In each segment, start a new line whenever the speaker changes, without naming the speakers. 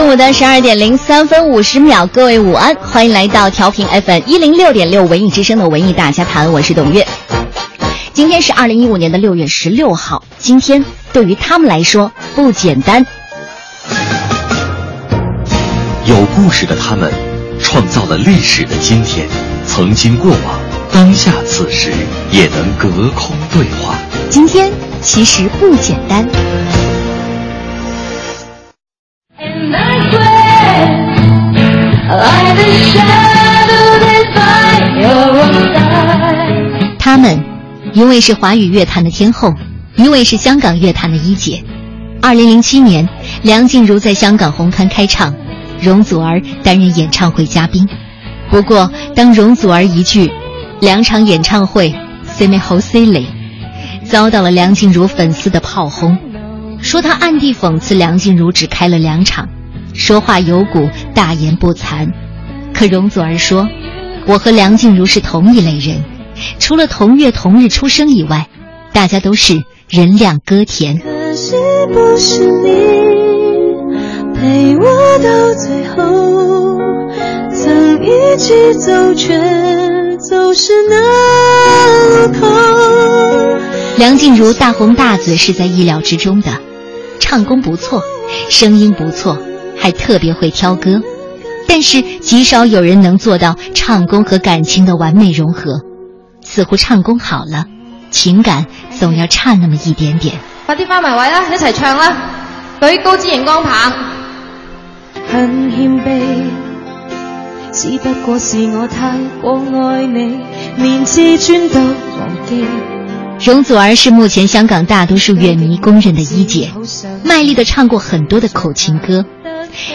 中午的十二点零三分五十秒，各位午安，欢迎来到调频 FM 一零六点六文艺之声的文艺大家谈，我是董月。今天是二零一五年的六月十六号，今天对于他们来说不简单。
有故事的他们，创造了历史的今天，曾经过往，当下此时也能隔空对话。
今天其实不简单。他们，一位是华语乐坛的天后，一位是香港乐坛的一姐。二零零七年，梁静茹在香港红磡开唱，容祖儿担任演唱会嘉宾。不过，当容祖儿一句“两场演唱会，C 妹好 C 嘞”，遭到了梁静茹粉丝的炮轰，说她暗地讽刺梁静茹只开了两场，说话有骨，大言不惭。可容祖儿说：“我和梁静茹是同一类人，除了同月同日出生以外，大家都是人靓歌甜。”可惜不是你陪我到最后，曾一起走却走失那路口。梁静茹大红大紫是在意料之中的，唱功不错，声音不错，还特别会挑歌。但是极少有人能做到唱功和感情的完美融合，似乎唱功好了，情感总要差那么一点点。
快啲翻埋位啦，一齐唱啦！举高支荧光棒。很谦卑，只不过是我太过爱你，连自尊都忘记。
容祖儿是目前香港大多数乐迷公认的一姐，卖力的唱过很多的口琴歌。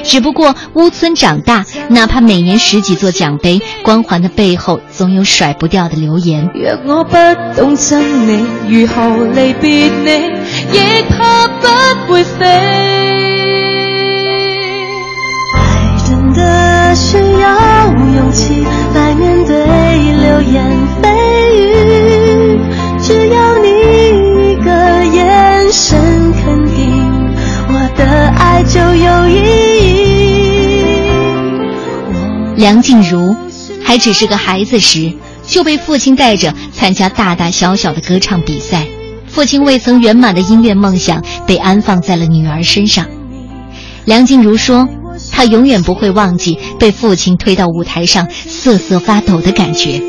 只不过乌村长大，哪怕每年十几座奖杯，光环的背后总有甩不掉的流言。若我不懂真你，如何离别你，亦怕不会飞。爱真的需要勇气来面对流言蜚语，只要你一个眼神肯的爱就有意义。梁静茹还只是个孩子时，就被父亲带着参加大大小小的歌唱比赛。父亲未曾圆满的音乐梦想被安放在了女儿身上。梁静茹说：“她永远不会忘记被父亲推到舞台上瑟瑟发抖的感觉。”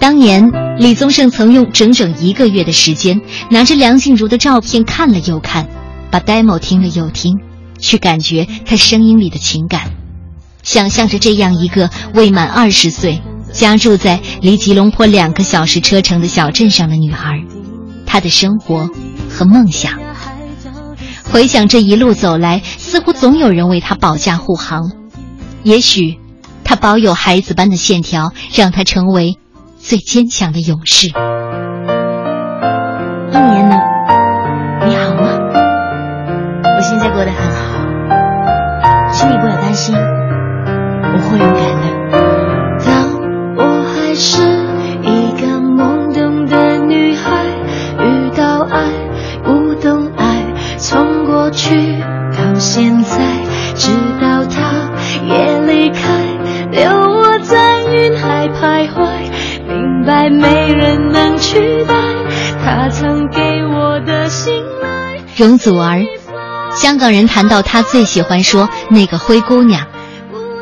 当年，李宗盛曾用整整一个月的时间，拿着梁静茹的照片看了又看，把 demo 听了又听，去感觉她声音里的情感。想象着这样一个未满二十岁、家住在离吉隆坡两个小时车程的小镇上的女孩，她的生活和梦想。回想这一路走来，似乎总有人为她保驾护航。也许，她保有孩子般的线条，让她成为最坚强的勇士。一年了，你好吗？
我现在过得很好，请你不要担心。我会勇敢
没人能取代他曾给我的信赖。
容祖儿，香港人谈到她最喜欢说那个灰姑娘。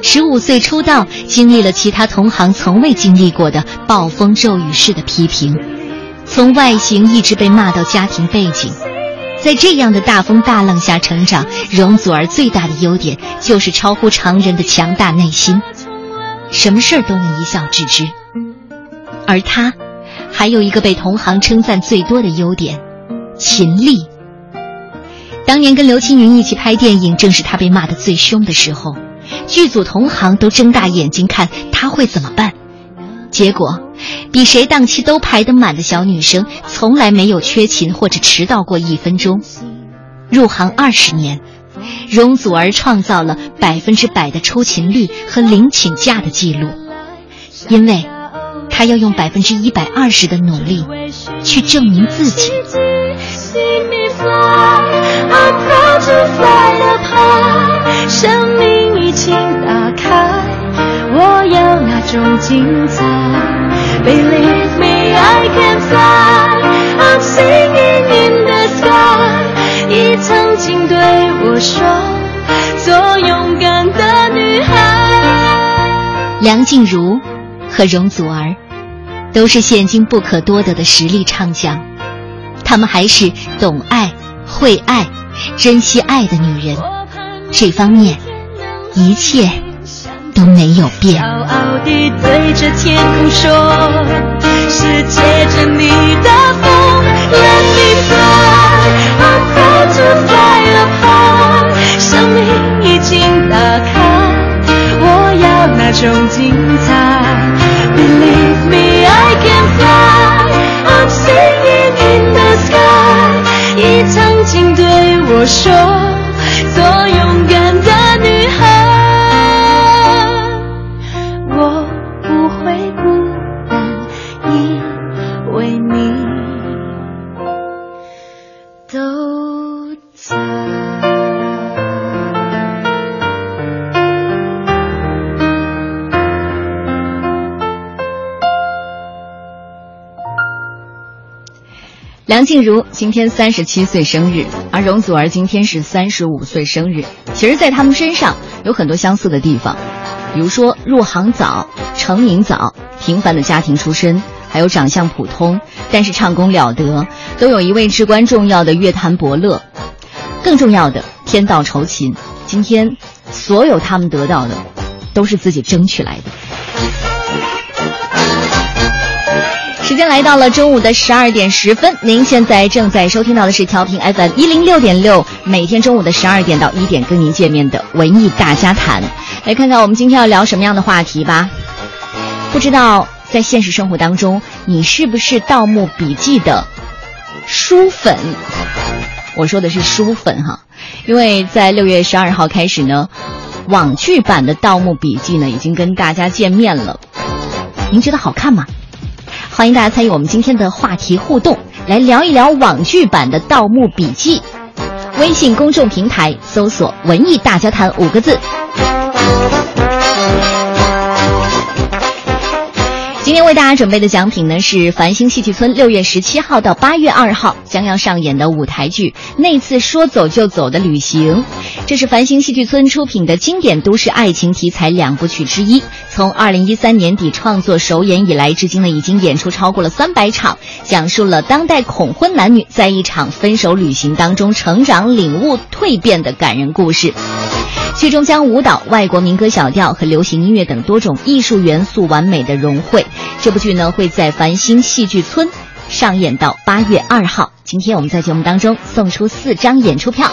十五岁出道，经历了其他同行从未经历过的暴风骤雨式的批评，从外形一直被骂到家庭背景，在这样的大风大浪下成长。容祖儿最大的优点就是超乎常人的强大内心，什么事儿都能一笑置之。而她，还有一个被同行称赞最多的优点——勤力。当年跟刘青云一起拍电影，正是她被骂得最凶的时候。
剧组同行都睁大眼睛看他会怎么办。结果，比谁档期都排得满的小女生，从来没有缺勤或者迟到过一分钟。入行二十年，容祖儿创造了百分之百的出勤率和零请假的记录，因为，她要用百分之一百二十的努力，去证明自己。
生命已经打开，我要那种精彩。Believe me, I can fly. I'm singing in the sky. 你曾经对我说，做勇敢的女孩。
梁静茹和容祖儿都是现今不可多得的实力唱将，她们还是懂爱、会爱、珍惜爱的女人。这方面，一切都没有变。
骄傲地对着天空说，是借着你的风，Let me fly，I'm proud to fly apart。生命已经打开，我要那种精彩。我说。做勇
梁静茹今天三十七岁生日，而容祖儿今天是三十五岁生日。其实，在他们身上有很多相似的地方，比如说入行早、成名早、平凡的家庭出身，还有长相普通但是唱功了得，都有一位至关重要的乐坛伯乐。更重要的，天道酬勤。今天，所有他们得到的，都是自己争取来的。时间来到了中午的十二点十分，您现在正在收听到的是调频 FM 一零六点六，每天中午的十二点到一点跟您见面的文艺大家谈。来看看我们今天要聊什么样的话题吧。不知道在现实生活当中，你是不是《盗墓笔记》的书粉？我说的是书粉哈，因为在六月十二号开始呢，网剧版的《盗墓笔记》呢已经跟大家见面了。您觉得好看吗？欢迎大家参与我们今天的话题互动，来聊一聊网剧版的《盗墓笔记》。微信公众平台搜索“文艺大家谈”五个字。今天为大家准备的奖品呢，是繁星戏剧村六月十七号到八月二号将要上演的舞台剧《那次说走就走的旅行》。这是繁星戏剧村出品的经典都市爱情题材两部曲之一。从二零一三年底创作首演以来，至今呢已经演出超过了三百场，讲述了当代恐婚男女在一场分手旅行当中成长、领悟、蜕变的感人故事。剧中将舞蹈、外国民歌小调和流行音乐等多种艺术元素完美的融汇。这部剧呢会在繁星戏剧村上演到八月二号。今天我们在节目当中送出四张演出票。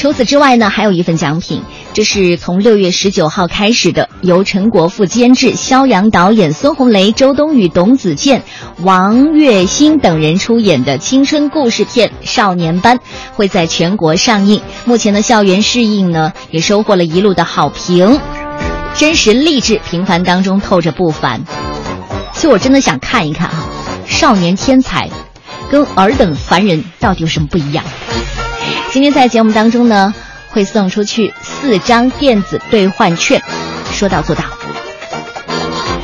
除此之外呢，还有一份奖品，这是从六月十九号开始的，由陈国富监制、肖阳导演、孙红雷、周冬雨、董子健、王栎鑫等人出演的青春故事片《少年班》，会在全国上映。目前的校园试映呢，也收获了一路的好评，真实励志，平凡当中透着不凡。其实我真的想看一看啊，少年天才跟尔等凡人到底有什么不一样？今天在节目当中呢，会送出去四张电子兑换券，说到做到。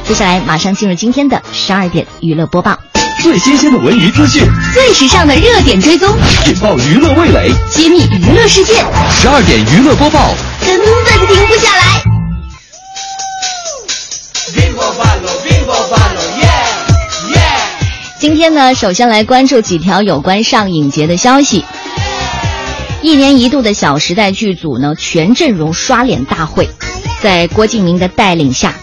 接下来马上进入今天的十二点娱乐播报，
最新鲜的文娱资讯，
最时尚的热点追踪，
引爆娱乐味蕾，
揭秘娱乐世界。
十二点娱乐播报，
根本停不下来。
今天呢，首先来关注几条有关上影节的消息。一年一度的《小时代》剧组呢，全阵容刷脸大会，在郭敬明的带领下，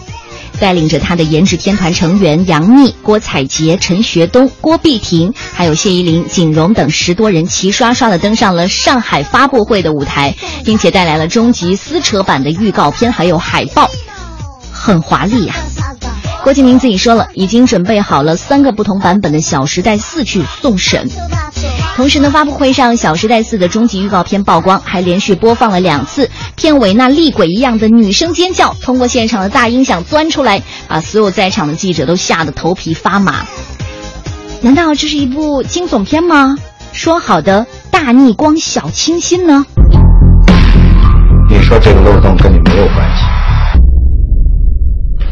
带领着他的颜值天团成员杨幂、郭采洁、陈学冬、郭碧婷，还有谢依霖、景荣等十多人齐刷刷的登上了上海发布会的舞台，并且带来了终极撕扯版的预告片还有海报，很华丽呀。郭敬明自己说了，已经准备好了三个不同版本的《小时代四》去送审。同时呢，发布会上《小时代四》的终极预告片曝光，还连续播放了两次。片尾那厉鬼一样的女声尖叫，通过现场的大音响钻出来，把所有在场的记者都吓得头皮发麻。难道这是一部惊悚片吗？说好的大逆光小清新呢？
你说这个漏洞跟你没有关系。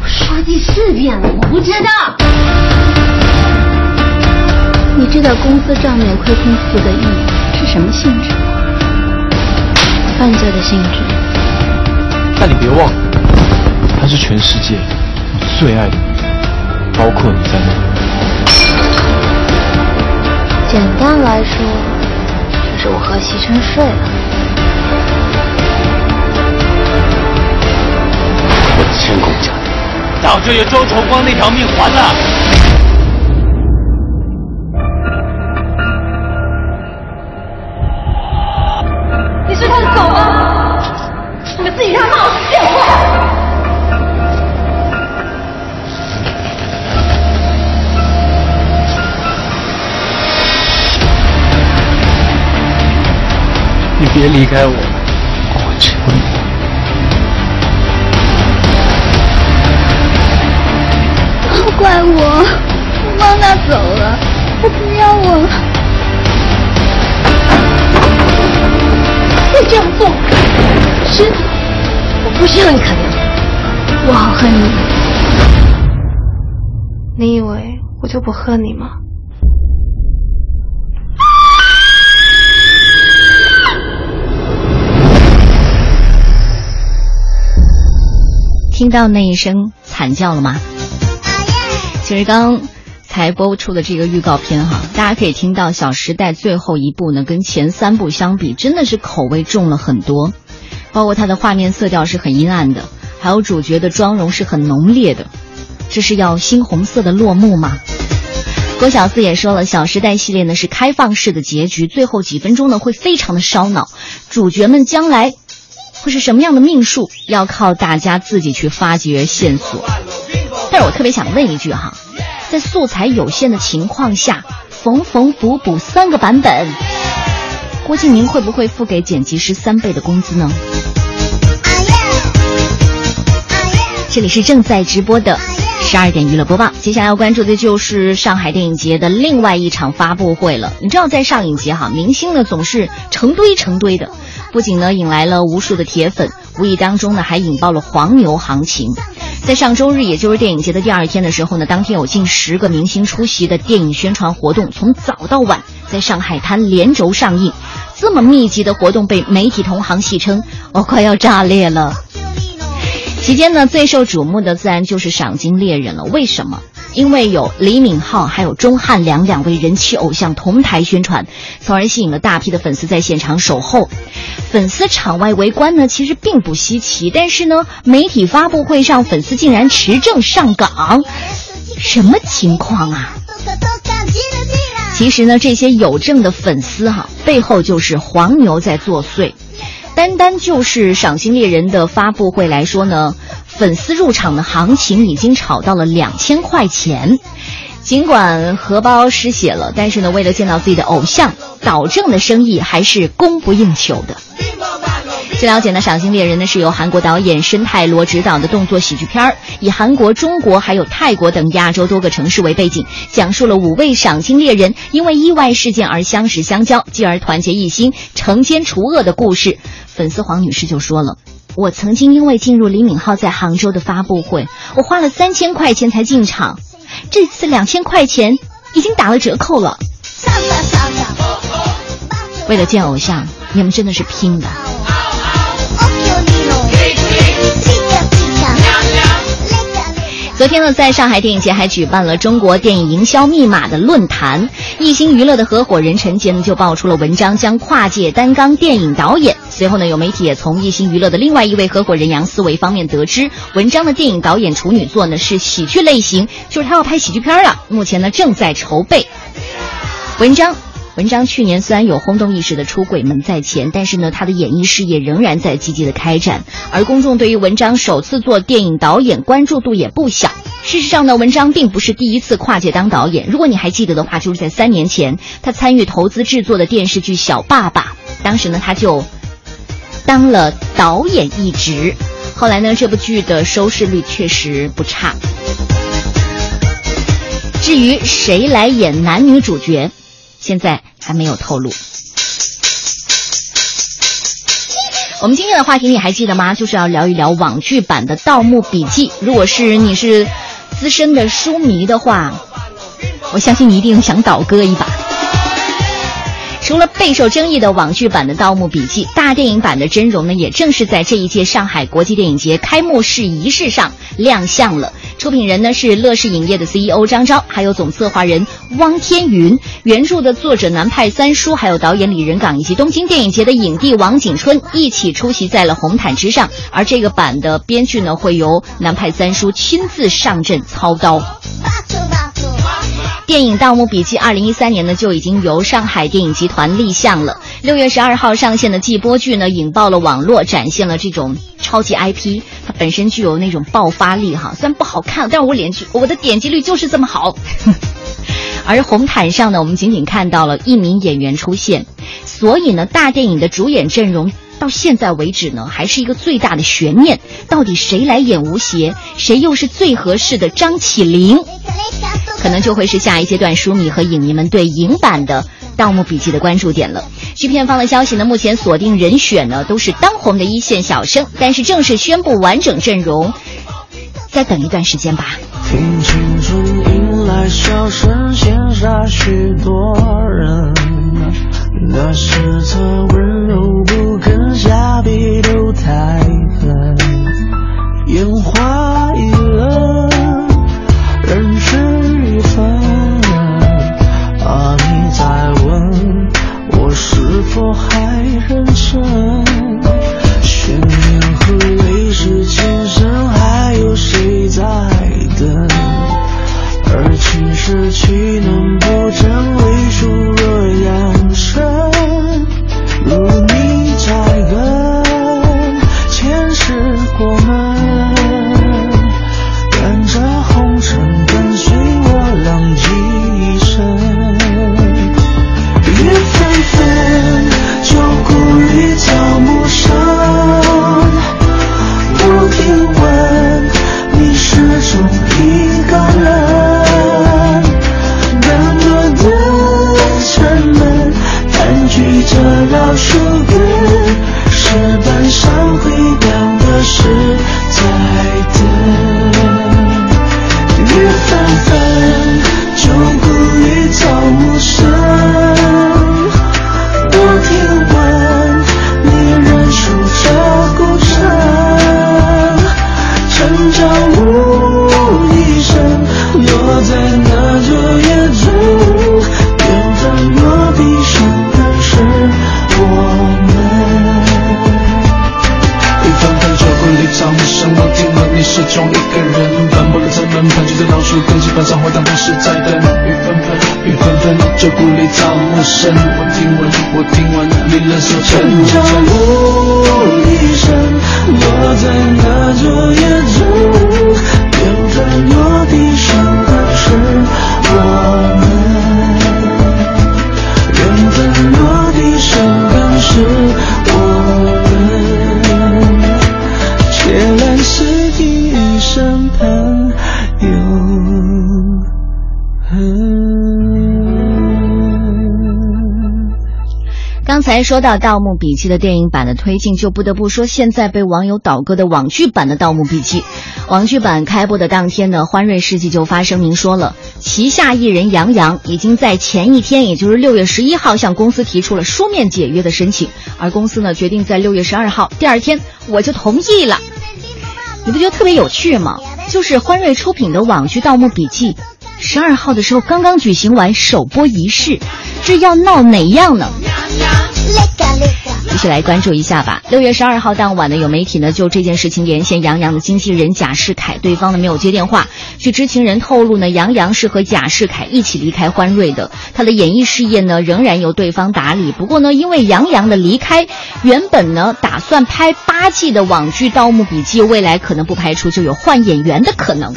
说第四遍了，我不知道。
你知道公司账面亏空四个亿是什么性质吗？犯罪的性质。
但你别忘了，他是全世界我最爱的女包括你在内。
简单来说，就是我和席琛睡了。
我天公家。
早就有周崇光那条命还了。
别离开我，我求你。
怪我，我帮他走了，他不要我了。
你这样做，是，我不需要你可怜，
我好恨你。你以为我就不恨你吗？
听到那一声惨叫了吗？其实刚才播出的这个预告片哈，大家可以听到《小时代》最后一部呢，跟前三部相比，真的是口味重了很多。包括它的画面色调是很阴暗的，还有主角的妆容是很浓烈的。这是要猩红色的落幕吗？郭小四也说了，《小时代》系列呢是开放式的结局，最后几分钟呢会非常的烧脑，主角们将来会是什么样的命数，要靠大家自己去发掘线索。但是我特别想问一句哈，在素材有限的情况下，缝缝补补三个版本，郭敬明会不会付给剪辑师三倍的工资呢？这里是正在直播的十二点娱乐播报，接下来要关注的就是上海电影节的另外一场发布会了。你知道，在上影节哈，明星呢总是成堆成堆的，不仅呢引来了无数的铁粉，无意当中呢还引爆了黄牛行情。在上周日，也就是电影节的第二天的时候呢，当天有近十个明星出席的电影宣传活动，从早到晚在上海滩连轴上映。这么密集的活动被媒体同行戏称“我快要炸裂了”。期间呢，最受瞩目的自然就是《赏金猎人》了。为什么？因为有李敏镐还有钟汉良两位人气偶像同台宣传，从而吸引了大批的粉丝在现场守候。粉丝场外围观呢，其实并不稀奇。但是呢，媒体发布会上，粉丝竟然持证上岗，什么情况啊？其实呢，这些有证的粉丝哈，背后就是黄牛在作祟。单单就是《赏心猎人》的发布会来说呢，粉丝入场的行情已经炒到了两千块钱。尽管荷包失血了，但是呢，为了见到自己的偶像，导正的生意还是供不应求的。据了解呢，《赏金猎人》呢是由韩国导演申泰罗执导的动作喜剧片儿，以韩国、中国还有泰国等亚洲多个城市为背景，讲述了五位赏金猎人因为意外事件而相识相交，继而团结一心，惩奸除恶的故事。粉丝黄女士就说了：“我曾经因为进入李敏镐在杭州的发布会，我花了三千块钱才进场，这次两千块钱已经打了折扣了。为了见偶像，你们真的是拼的。”昨天呢，在上海电影节还举办了中国电影营销密码的论坛。艺星娱乐的合伙人陈杰呢，就爆出了文章将跨界担纲电影导演。随后呢，有媒体也从艺星娱乐的另外一位合伙人杨思维方面得知，文章的电影导演处女作呢是喜剧类型，就是他要拍喜剧片了。目前呢，正在筹备。文章。文章去年虽然有轰动一时的出轨门在前，但是呢，他的演艺事业仍然在积极的开展。而公众对于文章首次做电影导演关注度也不小。事实上呢，文章并不是第一次跨界当导演。如果你还记得的话，就是在三年前，他参与投资制作的电视剧《小爸爸》，当时呢，他就当了导演一职。后来呢，这部剧的收视率确实不差。至于谁来演男女主角？现在还没有透露。我们今天的话题你还记得吗？就是要聊一聊网剧版的《盗墓笔记》。如果是你是资深的书迷的话，我相信你一定想倒戈一把。除了备受争议的网剧版的《盗墓笔记》，大电影版的真容呢，也正是在这一届上海国际电影节开幕式仪式上亮相了。出品人呢是乐视影业的 CEO 张昭，还有总策划人汪天云，原著的作者南派三叔，还有导演李仁港以及东京电影节的影帝王景春一起出席在了红毯之上。而这个版的编剧呢，会由南派三叔亲自上阵操刀。电影《盗墓笔记》二零一三年呢就已经由上海电影集团立项了。六月十二号上线的季播剧呢，引爆了网络，展现了这种超级 IP，它本身具有那种爆发力哈。虽然不好看，但是我点击我的点击率就是这么好。而红毯上呢，我们仅仅看到了一名演员出现，所以呢，大电影的主演阵容到现在为止呢，还是一个最大的悬念，到底谁来演吴邪，谁又是最合适的张起灵？可能就会是下一阶段书迷和影迷们对影版的《盗墓笔记》的关注点了。据片方的消息呢，目前锁定人选呢都是当红的一线小生，但是正式宣布完整阵容，再等一段时间吧。听清楚，迎来笑声，羡煞许多人。那是他温柔不肯下笔都太狠，烟花认旧故里草木深我听闻我听闻你仍守城。城郊牧笛声落在那座野中缘份落才说到《盗墓笔记》的电影版的推进，就不得不说现在被网友倒戈的网剧版的《盗墓笔记》。网剧版开播的当天呢，欢瑞世纪就发声明说了，旗下艺人杨洋已经在前一天，也就是六月十一号向公司提出了书面解约的申请，而公司呢决定在六月十二号第二天我就同意了。你不觉得特别有趣吗？就是欢瑞出品的网剧《盗墓笔记》，十二号的时候刚刚举行完首播仪式，这要闹哪样呢？继续来关注一下吧。六月十二号当晚呢，有媒体呢就这件事情连线杨洋的经纪人贾士凯，对方呢没有接电话。据知情人透露呢，杨洋是和贾士凯一起离开欢瑞的，他的演艺事业呢仍然由对方打理。不过呢，因为杨洋的离开，原本呢打算拍八季的网剧《盗墓笔记》，未来可能不排除就有换演员的可能。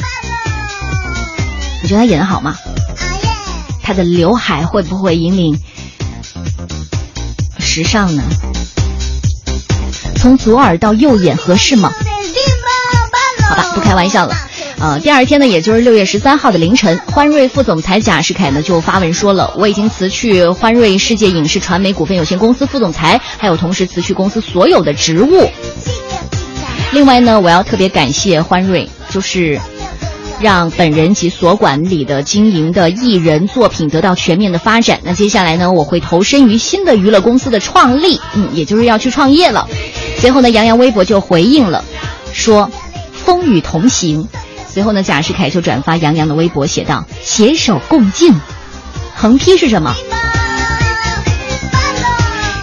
你觉得他演的好吗？他的刘海会不会引领时尚呢？从左耳到右眼合适吗？好吧，不开玩笑了。呃，第二天呢，也就是六月十三号的凌晨，欢瑞副总裁贾士凯呢就发文说了，我已经辞去欢瑞世界影视传媒股份有限公司副总裁，还有同时辞去公司所有的职务。另外呢，我要特别感谢欢瑞，就是让本人及所管理的经营的艺人作品得到全面的发展。那接下来呢，我会投身于新的娱乐公司的创立，嗯，也就是要去创业了。随后呢，杨洋微博就回应了，说：“风雨同行。”随后呢，贾士凯就转发杨洋的微博，写道：“携手共进。”横批是什么？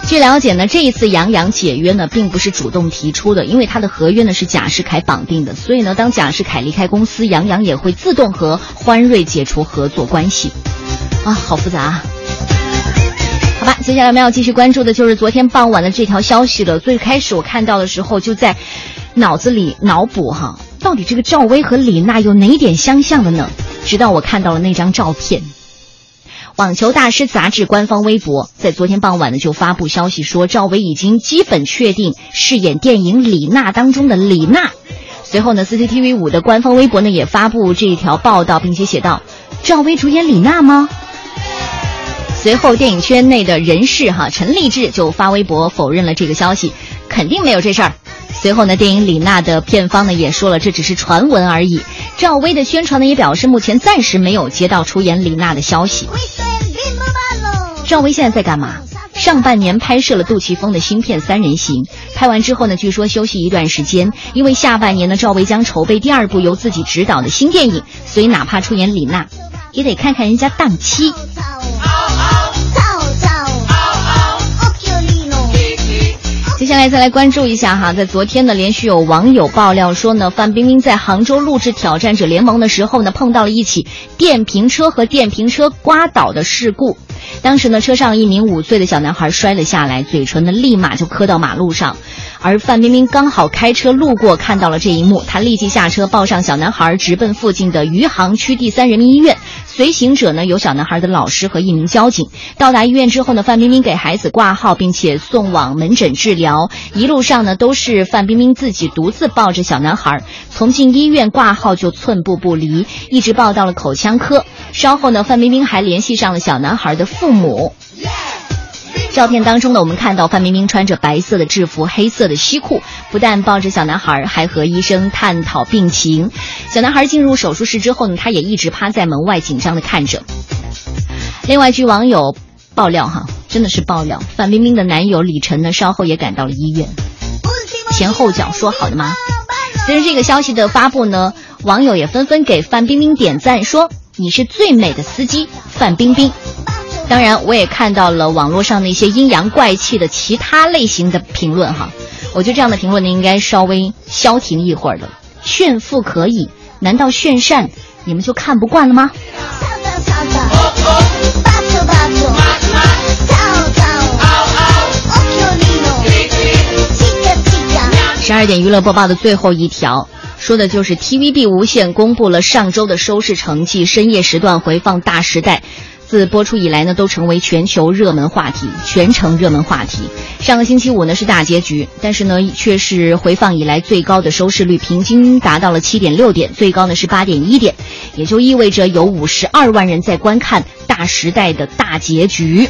据了解呢，这一次杨洋解约呢，并不是主动提出的，因为他的合约呢是贾士凯绑定的，所以呢，当贾士凯离开公司，杨洋也会自动和欢瑞解除合作关系。啊，好复杂。啊！好吧，接下来我们要继续关注的就是昨天傍晚的这条消息了。最开始我看到的时候，就在脑子里脑补哈，到底这个赵薇和李娜有哪点相像的呢？直到我看到了那张照片。网球大师杂志官方微博在昨天傍晚呢就发布消息说，赵薇已经基本确定饰演电影《李娜》当中的李娜。随后呢，CCTV 五的官方微博呢也发布这一条报道，并且写道：“赵薇主演李娜吗？”随后，电影圈内的人士哈陈立志就发微博否认了这个消息，肯定没有这事儿。随后呢，电影《李娜》的片方呢也说了，这只是传闻而已。赵薇的宣传呢也表示，目前暂时没有接到出演李娜的消息。赵薇现在在干嘛？上半年拍摄了杜琪峰的新片《三人行》，拍完之后呢，据说休息一段时间，因为下半年呢，赵薇将筹备第二部由自己执导的新电影，所以哪怕出演李娜，也得看看人家档期。接下来再来关注一下哈，在昨天呢，连续有网友爆料说呢，范冰冰在杭州录制《挑战者联盟》的时候呢，碰到了一起电瓶车和电瓶车刮倒的事故。当时呢，车上一名五岁的小男孩摔了下来，嘴唇呢立马就磕到马路上。而范冰冰刚好开车路过，看到了这一幕，她立即下车抱上小男孩，直奔附近的余杭区第三人民医院。随行者呢有小男孩的老师和一名交警。到达医院之后呢，范冰冰给孩子挂号，并且送往门诊治疗。一路上呢都是范冰冰自己独自抱着小男孩，从进医院挂号就寸步不离，一直抱到了口腔科。稍后呢，范冰冰还联系上了小男孩的父母。照片当中呢，我们看到范冰冰穿着白色的制服、黑色的西裤，不但抱着小男孩，还和医生探讨病情。小男孩进入手术室之后呢，他也一直趴在门外紧张的看着。另外，据网友爆料，哈，真的是爆料，范冰冰的男友李晨呢，稍后也赶到了医院。前后脚说好的吗？随着这个消息的发布呢，网友也纷纷给范冰冰点赞，说你是最美的司机，范冰冰。当然，我也看到了网络上那些阴阳怪气的其他类型的评论哈。我觉得这样的评论呢，应该稍微消停一会儿的。炫富可以，难道炫善你们就看不惯了吗？十二点娱乐播报的最后一条，说的就是 TVB 无线公布了上周的收视成绩，深夜时段回放《大时代》。自播出以来呢，都成为全球热门话题，全程热门话题。上个星期五呢是大结局，但是呢却是回放以来最高的收视率，平均达到了七点六点，最高呢是八点一点，也就意味着有五十二万人在观看《大时代》的大结局。《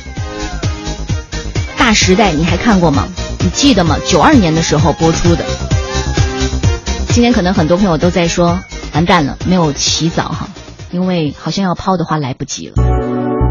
大时代》你还看过吗？你记得吗？九二年的时候播出的。今天可能很多朋友都在说，完蛋了，没有起早哈，因为好像要抛的话来不及了。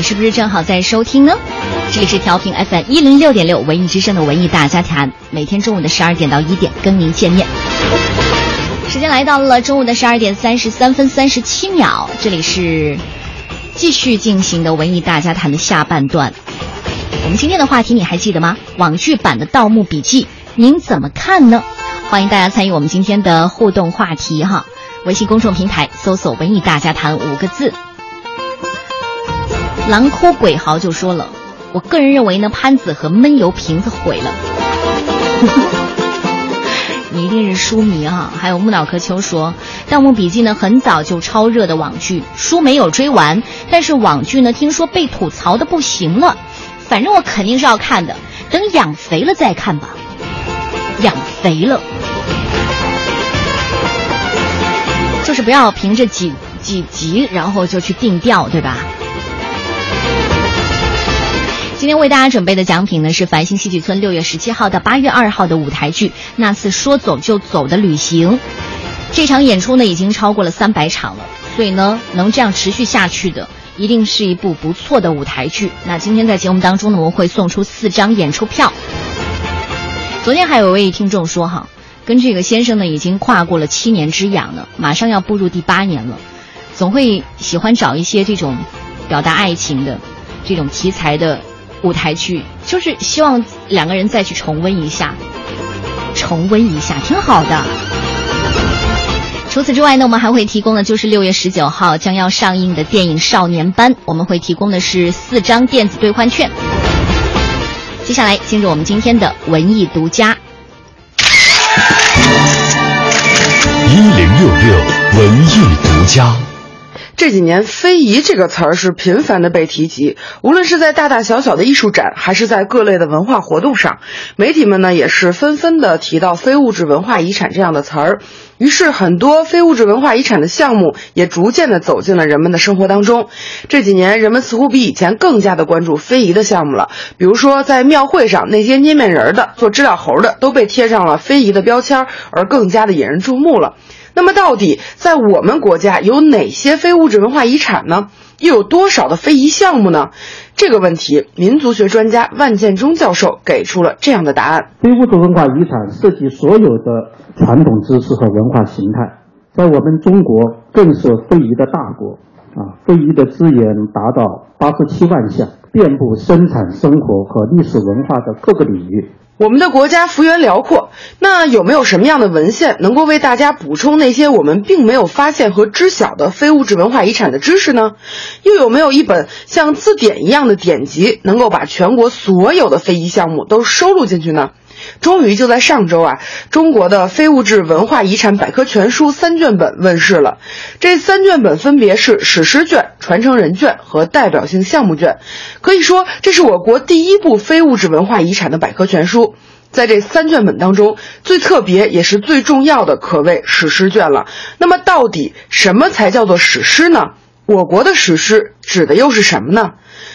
你是不是正好在收听呢？这里是调频 FM 一零六点六文艺之声的文艺大家谈，每天中午的十二点到一点跟您见面。时间来到了中午的十二点三十三分三十七秒，这里是继续进行的文艺大家谈的下半段。我们今天的话题你还记得吗？网剧版的《盗墓笔记》，您怎么看呢？欢迎大家参与我们今天的互动话题哈！微信公众平台搜索“文艺大家谈”五个字。狼哭鬼嚎就说了。我个人认为呢，潘子和闷油瓶子毁了。你一定是书迷哈。还有木脑壳秋说，《盗墓笔记》呢很早就超热的网剧，书没有追完，但是网剧呢听说被吐槽的不行了。反正我肯定是要看的，等养肥了再看吧。养肥了，就是不要凭着几几集然后就去定调，对吧？今天为大家准备的奖品呢是繁星戏剧村六月十七号到八月二号的舞台剧《那次说走就走的旅行》。这场演出呢已经超过了三百场了，所以呢能这样持续下去的，一定是一部不错的舞台剧。那今天在节目当中呢，我们会送出四张演出票。昨天还有一位听众说哈，跟这个先生呢已经跨过了七年之痒了，马上要步入第八年了，总会喜欢找一些这种表达爱情的这种题材的。舞台剧就是希望两个人再去重温一下，重温一下挺好的。除此之外呢，我们还会提供的就是六月十九号将要上映的电影《少年班》，我们会提供的是四张电子兑换券。接下来进入我们今天的文艺独家。
一零六六文艺独家。
这几年，非遗这个词儿是频繁的被提及，无论是在大大小小的艺术展，还是在各类的文化活动上，媒体们呢也是纷纷的提到非物质文化遗产这样的词儿。于是，很多非物质文化遗产的项目也逐渐的走进了人们的生活当中。这几年，人们似乎比以前更加的关注非遗的项目了。比如说，在庙会上，那些捏面人的、做知了猴的，都被贴上了非遗的标签，而更加的引人注目了。那么，到底在我们国家有哪些非物质文化遗产呢？又有多少的非遗项目呢？这个问题，民族学专家万建中教授给出了这样的答案：
非物质文化遗产涉及所有的传统知识和文化形态，在我们中国更是非遗的大国啊！非遗的资源达到八十七万项，遍布生产生活和历史文化的各个领域。
我们的国家幅员辽阔，那有没有什么样的文献能够为大家补充那些我们并没有发现和知晓的非物质文化遗产的知识呢？又有没有一本像字典一样的典籍，能够把全国所有的非遗项目都收录进去呢？终于就在上周啊，中国的非物质文化遗产百科全书三卷本问世了。这三卷本分别是史诗卷、传承人卷和代表性项目卷，可以说这是我国第一部非物质文化遗产的百科全书。在这三卷本当中，最特别也是最重要的可谓史诗卷了。那么，到底什么才叫做史诗呢？我国的史诗指的又是什么呢？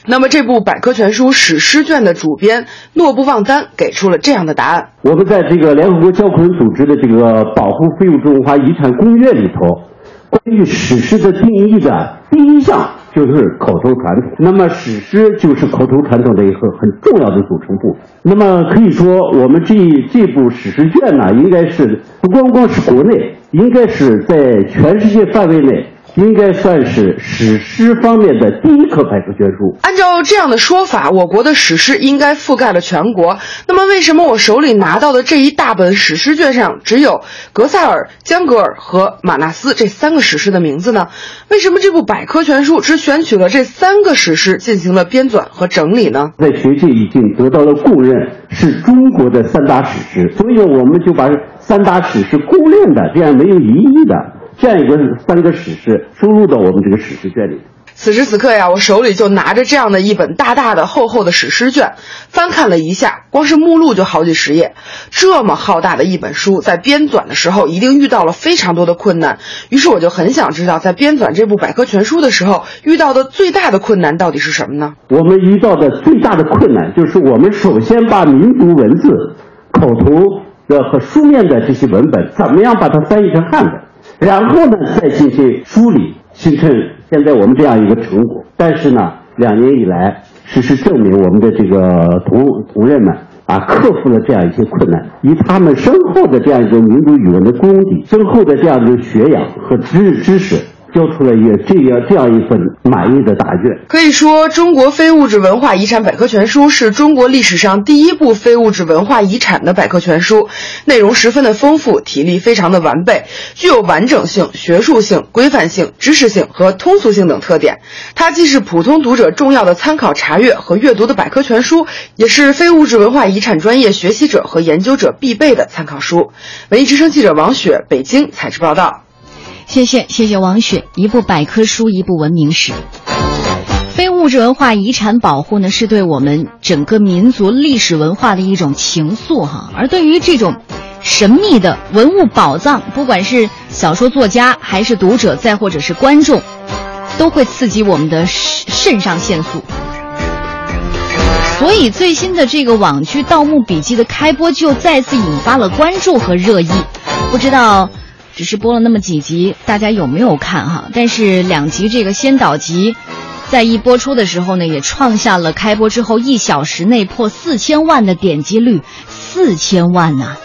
那么这部百科全书史诗卷的主编诺布旺丹给出了这样的答案：
我们在这个联合国教科文组织的这个保护非物质文化遗产公约里头，关于史诗的定义的第一项就是口头传统。那么史诗就是口头传统的一个很重要的组成部分。那么可以说，我们这这部史诗卷呢，应该是不光光是国内，应该是在全世界范围内。应该算是史诗方面的第一颗百科全书。
按照这样的说法，我国的史诗应该覆盖了全国。那么，为什么我手里拿到的这一大本史诗卷上只有格塞尔、江格尔和马纳斯这三个史诗的名字呢？为什么这部百科全书只选取了这三个史诗进行了编纂和整理呢？
在学界已经得到了公认，是中国的三大史诗，所以我们就把三大史诗公认的这样没有疑义的。这样一个三个史诗收录到我们这个史诗卷里。
此时此刻呀，我手里就拿着这样的一本大大的、厚厚的史诗卷，翻看了一下，光是目录就好几十页。这么浩大的一本书，在编纂的时候一定遇到了非常多的困难。于是我就很想知道，在编纂这部百科全书的时候，遇到的最大的困难到底是什么呢？
我们遇到的最大的困难就是，我们首先把民族文字、口头的和书面的这些文本，怎么样把它翻译成汉本，然后呢再进行梳理，形成现在我们这样一个成果。但是呢，两年以来，事实证明，我们的这个同同仁们啊，克服了这样一些困难，以他们深厚的这样一个民族语文的功底、深厚的这样的学养和知知识。交出了一这样这样一份满意的答卷。
可以说，《中国非物质文化遗产百科全书》是中国历史上第一部非物质文化遗产的百科全书，内容十分的丰富，体例非常的完备，具有完整性、学术性、规范性、知识性和通俗性等特点。它既是普通读者重要的参考查阅和阅读的百科全书，也是非物质文化遗产专业学习者和研究者必备的参考书。文艺之声记者王雪，北京采制报道。
谢谢谢谢王雪，一部百科书，一部文明史。非物质文化遗产保护呢，是对我们整个民族历史文化的一种情愫哈。而对于这种神秘的文物宝藏，不管是小说作家，还是读者，再或者是观众，都会刺激我们的肾上腺素。所以最新的这个网剧《盗墓笔记》的开播，就再次引发了关注和热议。不知道。只是播了那么几集，大家有没有看哈？但是两集这个先导集，在一播出的时候呢，也创下了开播之后一小时内破四千万的点击率，四千万呐！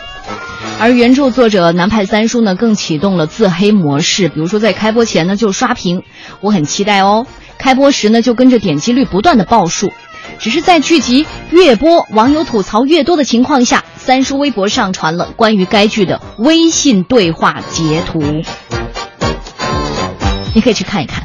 而原著作者南派三叔呢，更启动了自黑模式，比如说在开播前呢就刷屏，我很期待哦。开播时呢就跟着点击率不断的报数。只是在剧集越播，网友吐槽越多的情况下，三叔微博上传了关于该剧的微信对话截图，你可以去看一看。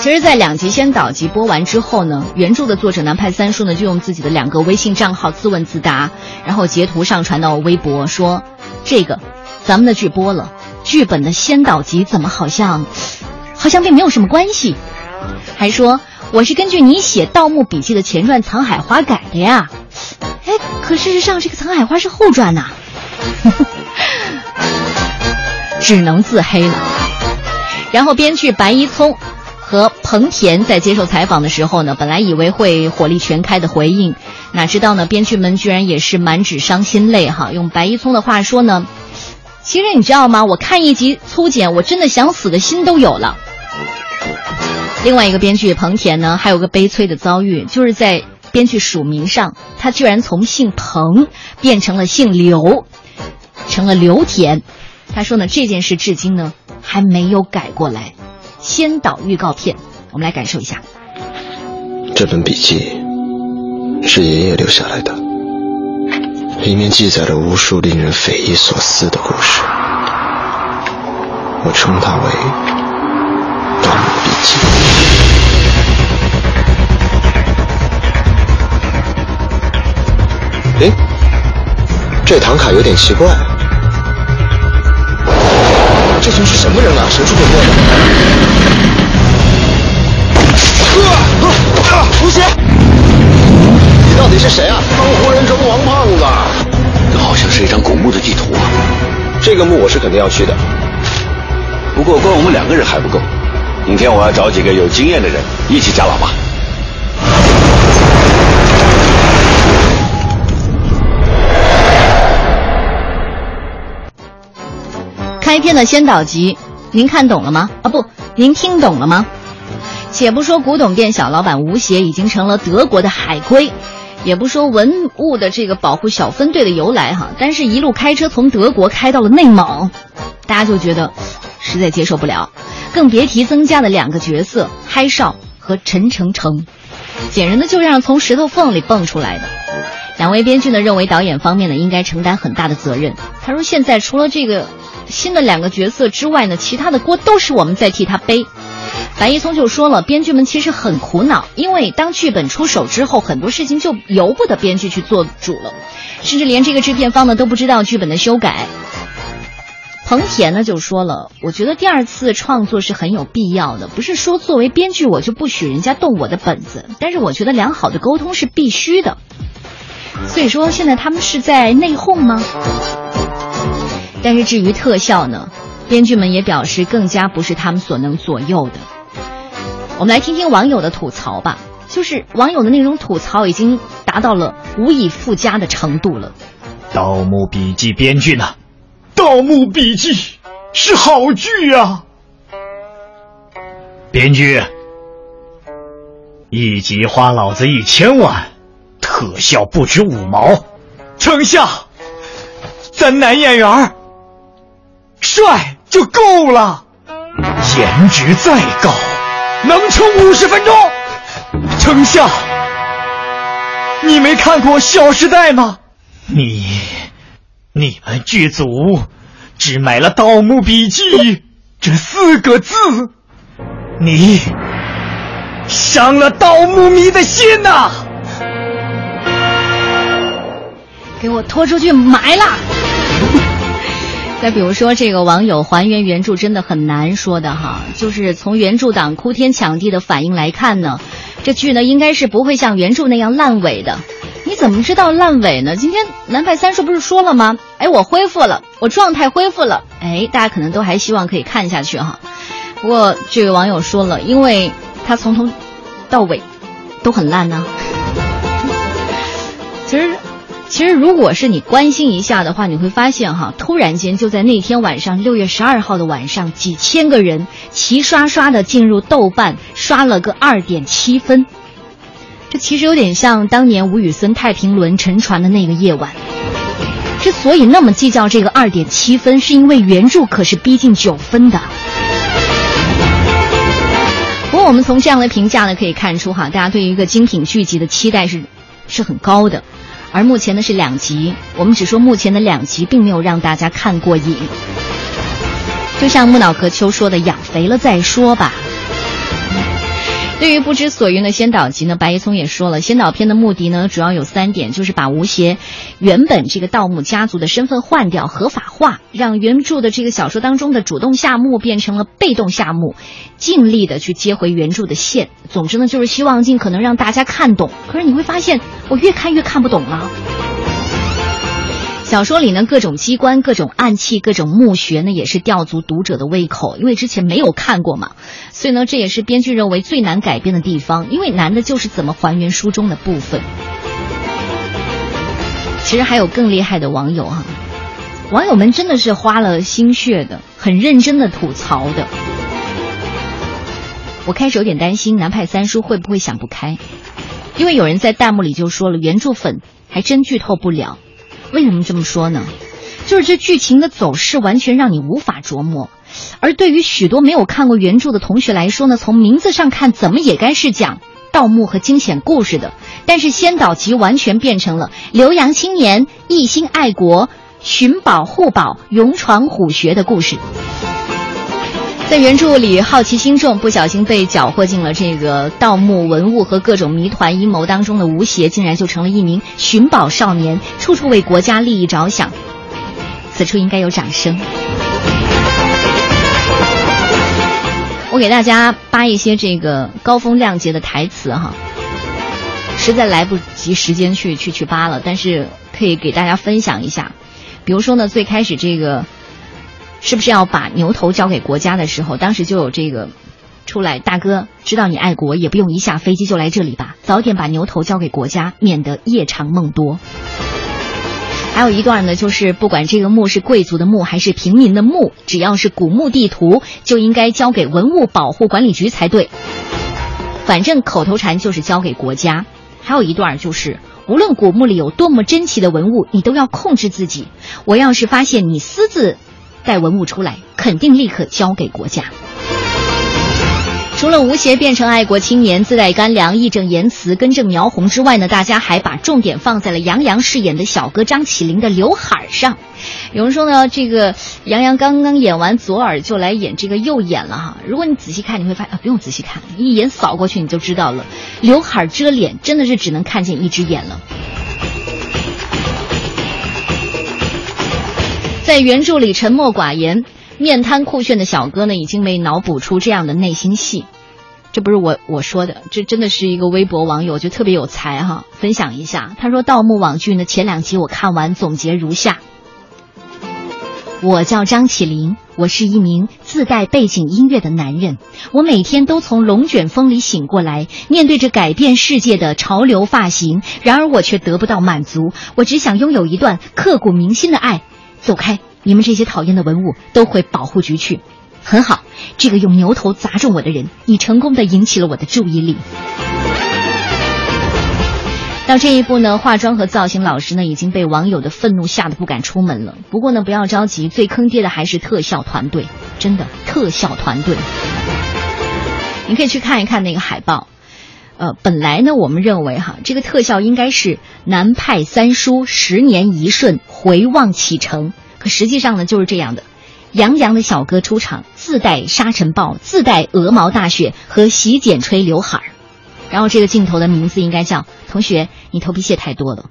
其实，在两集先导集播完之后呢，原著的作者南派三叔呢就用自己的两个微信账号自问自答，然后截图上传到微博说：“这个，咱们的剧播了，剧本的先导集怎么好像，好像并没有什么关系。”还说。我是根据你写《盗墓笔记》的前传《藏海花》改的呀，哎，可事实上这个《藏海花》是后传呐，只能自黑了。然后编剧白一聪和彭田在接受采访的时候呢，本来以为会火力全开的回应，哪知道呢，编剧们居然也是满纸伤心泪哈。用白一聪的话说呢，其实你知道吗？我看一集粗剪，我真的想死的心都有了。另外一个编剧彭田呢，还有个悲催的遭遇，就是在编剧署名上，他居然从姓彭变成了姓刘，成了刘田。他说呢，这件事至今呢还没有改过来。先导预告片，我们来感受一下。
这本笔记是爷爷留下来的，里面记载了无数令人匪夷所思的故事，我称它为。《盗墓笔记》。哎，这唐卡有点奇怪，这群是什么人啊？神出鬼没的！啊！吴邪，你到底是谁啊？
帮活人称王胖子。
这好像是一张古墓的地图啊！
这个墓我是肯定要去的，
不过光我们两个人还不够。明天我要找几个有经验的人一起加老爸。
开篇的先导集，您看懂了吗？啊，不，您听懂了吗？且不说古董店小老板吴邪已经成了德国的海归，也不说文物的这个保护小分队的由来哈，但是一路开车从德国开到了内蒙，大家就觉得实在接受不了。更别提增加了两个角色，嗨少和陈程程，简直呢就像从石头缝里蹦出来的。两位编剧呢认为导演方面呢应该承担很大的责任。他说现在除了这个新的两个角色之外呢，其他的锅都是我们在替他背。白一聪就说了，编剧们其实很苦恼，因为当剧本出手之后，很多事情就由不得编剧去做主了，甚至连这个制片方呢都不知道剧本的修改。彭田呢就说了，我觉得第二次创作是很有必要的，不是说作为编剧我就不许人家动我的本子，但是我觉得良好的沟通是必须的。所以说现在他们是在内讧吗？但是至于特效呢，编剧们也表示更加不是他们所能左右的。我们来听听网友的吐槽吧，就是网友的那种吐槽已经达到了无以复加的程度了。
《盗墓笔记》编剧呢？《盗墓笔记》是好剧啊！编剧，一集花老子一千万，特效不值五毛，丞相，咱男演员帅就够了，颜值再高，能撑五十分钟。丞相，你没看过《小时代》吗？你，你们剧组只买了《盗墓笔记》这四个字，你伤了盗墓迷的心呐！
给我拖出去埋了！再比如说，这个网友还原原著真的很难说的哈，就是从原著党哭天抢地的反应来看呢，这剧呢应该是不会像原著那样烂尾的。你怎么知道烂尾呢？今天南派三叔不是说了吗？哎，我恢复了，我状态恢复了。哎，大家可能都还希望可以看下去哈。不过这位网友说了，因为他从头到尾都很烂呢。其实。其实，如果是你关心一下的话，你会发现哈，突然间就在那天晚上，六月十二号的晚上，几千个人齐刷刷的进入豆瓣，刷了个二点七分。这其实有点像当年吴宇森《太平轮》沉船的那个夜晚。之所以那么计较这个二点七分，是因为原著可是逼近九分的。不过，我们从这样的评价呢，可以看出哈，大家对于一个精品剧集的期待是是很高的。而目前呢是两集，我们只说目前的两集并没有让大家看过瘾。就像木脑壳秋说的：“养肥了再说吧。”对于不知所云的先导集呢，白岩松也说了，先导片的目的呢主要有三点，就是把吴邪原本这个盗墓家族的身份换掉，合法化，让原著的这个小说当中的主动下墓变成了被动下墓，尽力的去接回原著的线。总之呢，就是希望尽可能让大家看懂。可是你会发现，我越看越看不懂了。小说里呢，各种机关、各种暗器、各种墓穴呢，也是吊足读者的胃口，因为之前没有看过嘛。所以呢，这也是编剧认为最难改编的地方，因为难的就是怎么还原书中的部分。其实还有更厉害的网友哈，网友们真的是花了心血的，很认真的吐槽的。我开始有点担心南派三叔会不会想不开，因为有人在弹幕里就说了，原著粉还真剧透不了。为什么这么说呢？就是这剧情的走势完全让你无法琢磨，而对于许多没有看过原著的同学来说呢，从名字上看，怎么也该是讲盗墓和惊险故事的。但是先导集完全变成了留洋青年一心爱国、寻宝护宝、勇闯虎穴的故事。在原著里，好奇心重，不小心被搅和进了这个盗墓文物和各种谜团阴谋当中的吴邪，竟然就成了一名寻宝少年，处处为国家利益着想。此处应该有掌声。我给大家扒一些这个高风亮节的台词哈，实在来不及时间去去去扒了，但是可以给大家分享一下。比如说呢，最开始这个。是不是要把牛头交给国家的时候，当时就有这个出来，大哥知道你爱国，也不用一下飞机就来这里吧，早点把牛头交给国家，免得夜长梦多。还有一段呢，就是不管这个墓是贵族的墓还是平民的墓，只要是古墓地图，就应该交给文物保护管理局才对。反正口头禅就是交给国家。还有一段就是，无论古墓里有多么珍奇的文物，你都要控制自己。我要是发现你私自。带文物出来，肯定立刻交给国家。除了吴邪变成爱国青年，自带干粮，义正言辞，根正苗红之外呢，大家还把重点放在了杨洋饰演的小哥张起灵的刘海上。有人说呢，这个杨洋刚刚演完左耳就来演这个右眼了哈。如果你仔细看，你会发现啊，不用仔细看，一眼扫过去你就知道了，刘海遮脸，真的是只能看见一只眼了。在原著里沉默寡言、面瘫酷炫的小哥呢，已经被脑补出这样的内心戏。这不是我我说的，这真的是一个微博网友，就特别有才哈，分享一下。他说《盗墓网剧》呢，前两集我看完，总结如下：我叫张起灵，我是一名自带背景音乐的男人。我每天都从龙卷风里醒过来，面对着改变世界的潮流发型，然而我却得不到满足。我只想拥有一段刻骨铭心的爱。走开，你们这些讨厌的文物都回保护局去。很好，这个用牛头砸中我的人，已成功的引起了我的注意力。到这一步呢，化妆和造型老师呢已经被网友的愤怒吓得不敢出门了。不过呢，不要着急，最坑爹的还是特效团队，真的特效团队。你可以去看一看那个海报。呃，本来呢，我们认为哈，这个特效应该是南派三叔十年一瞬回望启程，可实际上呢，就是这样的。杨洋的小哥出场，自带沙尘暴，自带鹅毛大雪和洗剪吹刘海儿，然后这个镜头的名字应该叫“同学，你头皮屑太多了”。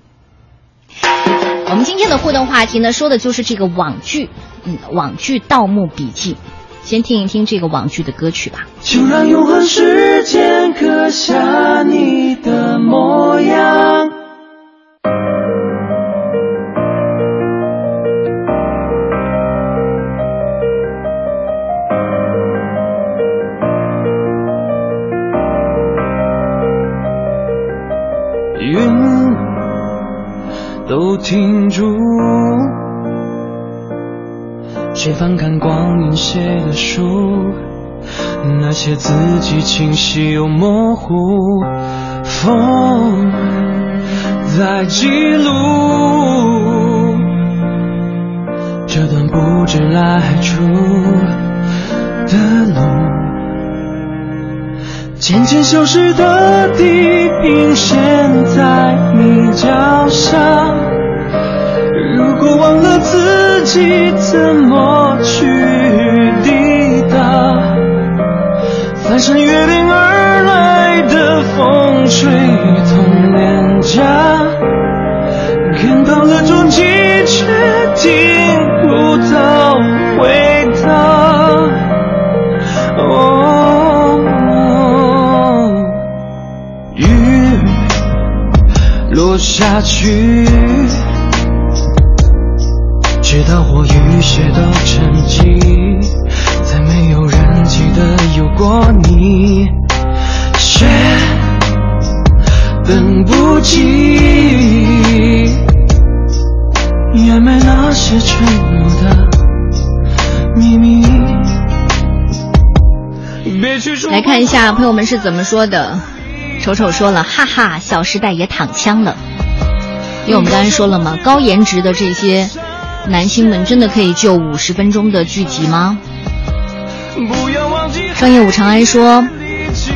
我们今天的互动话题呢，说的就是这个网剧，嗯，网剧《盗墓笔记》。先听一听这个网剧的歌曲吧。
就让永恒时间刻下你的模样。云都停住，谁翻看光阴写的书？那些字迹清晰又模糊，风在记录这段不知来处的路。渐渐消失的地平线在你脚下。如果忘了自己怎么去抵达，翻山越岭而来的风吹痛脸颊，看到了终极却听不到回答。哦，雨落下去，雨雪都沉寂，再没有人记得有过你，雪等不及掩埋那些沉默的秘密。
来看一下朋友们是怎么说的。丑丑说了，哈哈，小时代也躺枪了。因为我们刚才说了嘛，高颜值的这些男星们，真的可以救五十分钟的剧集吗？双叶武长安说，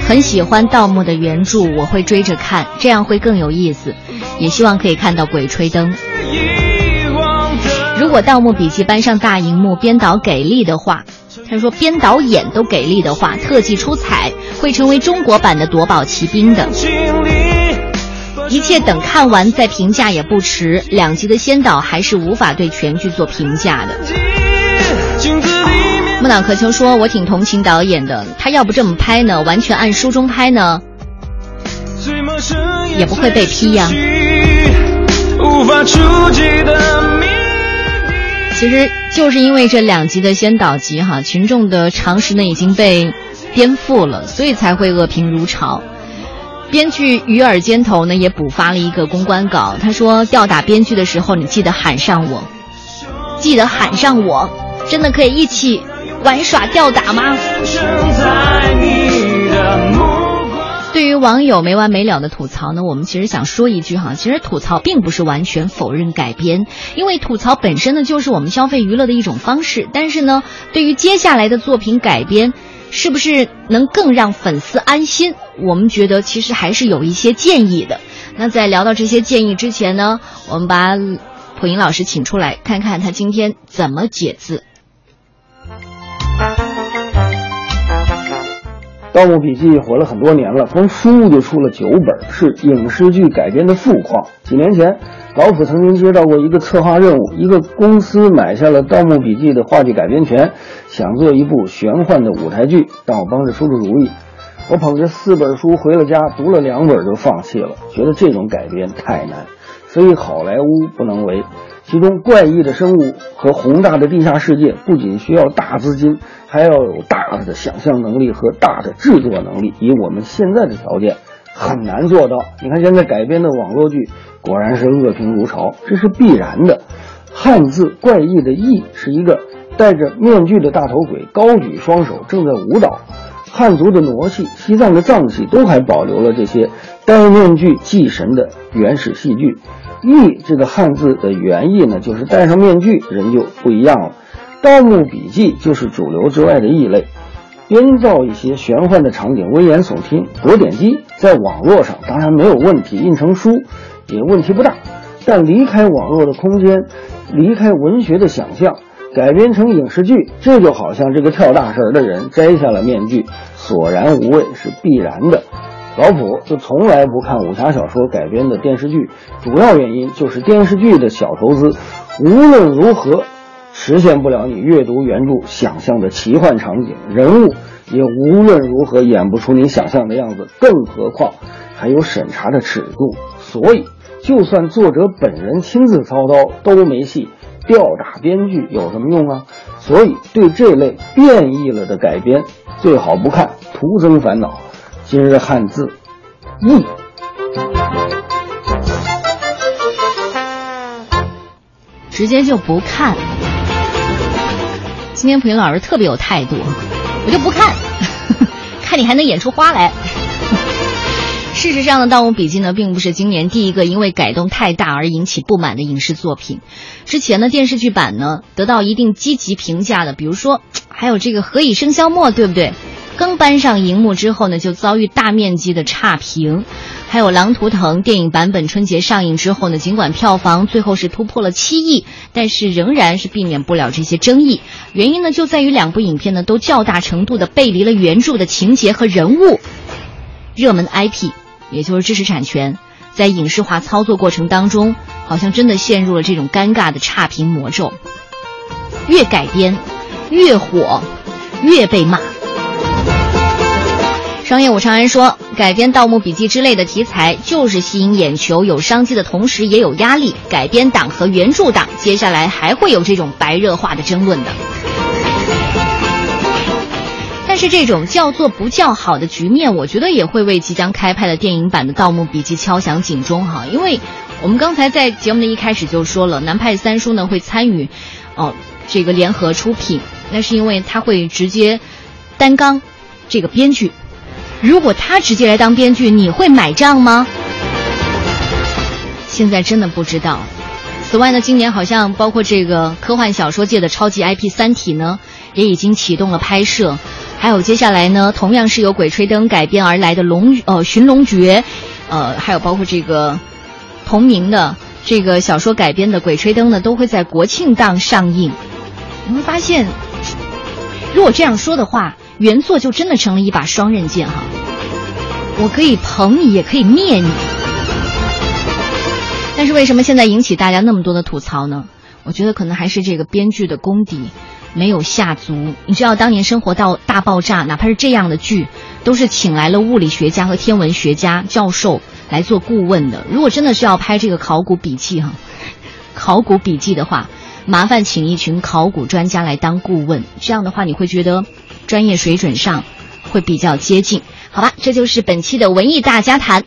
很喜欢《盗墓》的原著，我会追着看，这样会更有意思。也希望可以看到《鬼吹灯》。如果《盗墓笔记》搬上大荧幕，编导给力的话。他说：“编导演都给力的话，特技出彩，会成为中国版的夺宝奇兵的。一切等看完再评价也不迟。两集的先导还是无法对全剧做评价的。”木脑壳球说：“我挺同情导演的，他要不这么拍呢，完全按书中拍呢，也不会被批呀。”其实就是因为这两集的先导集哈，群众的常识呢已经被颠覆了，所以才会恶评如潮。编剧鱼饵尖头呢也补发了一个公关稿，他说：“吊打编剧的时候，你记得喊上我，记得喊上我，真的可以一起玩耍吊打吗？”对于网友没完没了的吐槽呢，我们其实想说一句哈，其实吐槽并不是完全否认改编，因为吐槽本身呢就是我们消费娱乐的一种方式。但是呢，对于接下来的作品改编，是不是能更让粉丝安心？我们觉得其实还是有一些建议的。那在聊到这些建议之前呢，我们把普英老师请出来，看看他今天怎么解字。
盗墓笔记》火了很多年了，从书就出了九本，是影视剧改编的富矿。几年前，老普曾经接到过一个策划任务，一个公司买下了《盗墓笔记》的话剧改编权，想做一部玄幻的舞台剧，让我帮着出出主意。我捧着四本书回了家，读了两本就放弃了，觉得这种改编太难，所以好莱坞不能为。其中怪异的生物和宏大的地下世界，不仅需要大资金，还要有大的想象能力和大的制作能力。以我们现在的条件，很难做到。你看现在改编的网络剧，果然是恶评如潮，这是必然的。汉字怪异的异是一个戴着面具的大头鬼，高举双手正在舞蹈。汉族的傩戏、西藏的藏戏都还保留了这些戴面具祭神的原始戏剧。异这个汉字的原意呢，就是戴上面具人就不一样了。盗墓笔记就是主流之外的异类，编造一些玄幻的场景，危言耸听，博点击，在网络上当然没有问题，印成书也问题不大。但离开网络的空间，离开文学的想象，改编成影视剧，这就好像这个跳大神的人摘下了面具，索然无味，是必然的。老普就从来不看武侠小说改编的电视剧，主要原因就是电视剧的小投资，无论如何实现不了你阅读原著想象的奇幻场景，人物也无论如何演不出你想象的样子，更何况还有审查的尺度。所以，就算作者本人亲自操刀都没戏，吊打编剧有什么用啊？所以，对这类变异了的改编，最好不看，徒增烦恼。今日汉字“易”，
直接就不看。今天蒲云老师特别有态度，我就不看，看你还能演出花来。事实上呢，《盗墓笔记》呢并不是今年第一个因为改动太大而引起不满的影视作品。之前的电视剧版呢得到一定积极评价的，比如说还有这个《何以笙箫默》，对不对？刚搬上荧幕之后呢，就遭遇大面积的差评。还有《狼图腾》电影版本春节上映之后呢，尽管票房最后是突破了七亿，但是仍然是避免不了这些争议。原因呢，就在于两部影片呢都较大程度的背离了原著的情节和人物。热门 IP，也就是知识产权，在影视化操作过程当中，好像真的陷入了这种尴尬的差评魔咒。越改编，越火，越被骂。商业五常人说，改编《盗墓笔记》之类的题材就是吸引眼球，有商机的同时也有压力。改编党和原著党接下来还会有这种白热化的争论的。但是这种叫做不叫好的局面，我觉得也会为即将开拍的电影版的《盗墓笔记》敲响警钟哈。因为我们刚才在节目的一开始就说了，南派三叔呢会参与，哦，这个联合出品，那是因为他会直接担纲这个编剧。如果他直接来当编剧，你会买账吗？现在真的不知道。此外呢，今年好像包括这个科幻小说界的超级 IP《三体》呢，也已经启动了拍摄。还有接下来呢，同样是由《鬼吹灯》改编而来的《龙呃寻龙诀》，呃，还有包括这个同名的这个小说改编的《鬼吹灯》呢，都会在国庆档上映。你会发现，如果这样说的话。原作就真的成了一把双刃剑哈，我可以捧你，也可以灭你。但是为什么现在引起大家那么多的吐槽呢？我觉得可能还是这个编剧的功底没有下足。你知道当年《生活到大爆炸》，哪怕是这样的剧，都是请来了物理学家和天文学家教授来做顾问的。如果真的是要拍这个考古笔记哈，考古笔记的话，麻烦请一群考古专家来当顾问，这样的话你会觉得。专业水准上会比较接近，好吧？这就是本期的文艺大家谈。